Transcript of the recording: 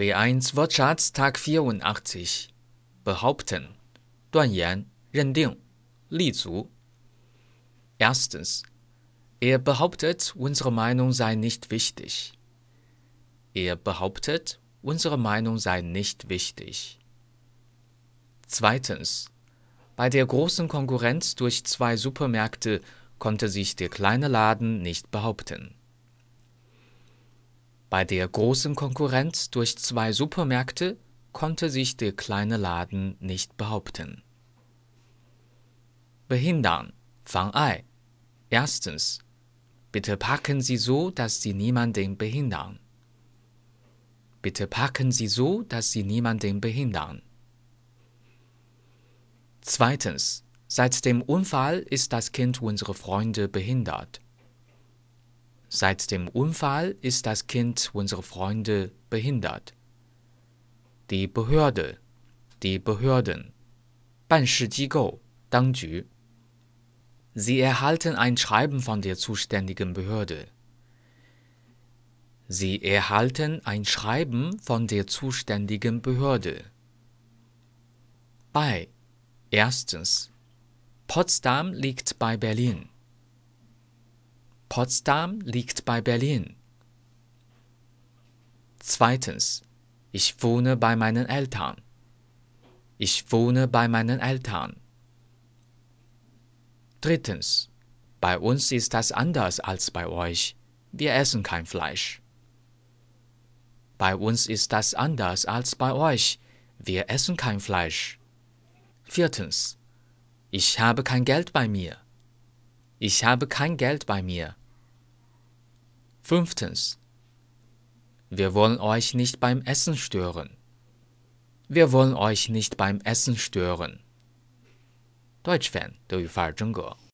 B1 Wortschatz Tag 84 behaupten, 断言、认定、立足。Erstens. Er behauptet, unsere Meinung sei nicht wichtig. Er behauptet, unsere Meinung sei nicht wichtig. Zweitens. Bei der großen Konkurrenz durch zwei Supermärkte konnte sich der kleine Laden nicht behaupten. Bei der großen Konkurrenz durch zwei Supermärkte konnte sich der kleine Laden nicht behaupten. Behindern, 妨碍. Erstens. Bitte parken Sie so, dass Sie niemanden behindern. Bitte parken Sie so, dass Sie niemanden behindern. Zweitens. Seit dem Unfall ist das Kind unserer Freunde behindert. Seit dem Unfall ist das Kind unserer Freunde behindert. Die Behörde, die Behörden, 办事机构，当局。Sie erhalten ein Schreiben von der zuständigen Behörde. Sie erhalten ein Schreiben von der zuständigen Behörde. Bei Erstens. Potsdam liegt bei Berlin. Potsdam liegt bei Berlin. Zweitens. Ich wohne bei meinen Eltern. Ich wohne bei meinen Eltern. Drittens. Bei uns ist das anders als bei euch. Wir essen kein Fleisch. Bei uns ist das anders als bei euch. Wir essen kein Fleisch. Viertens. Ich habe kein Geld bei mir. Ich habe kein Geld bei mir. Fünftens. Wir wollen euch nicht beim Essen stören. Wir wollen euch nicht beim Essen stören. Deutsch Fan 德语范儿真格。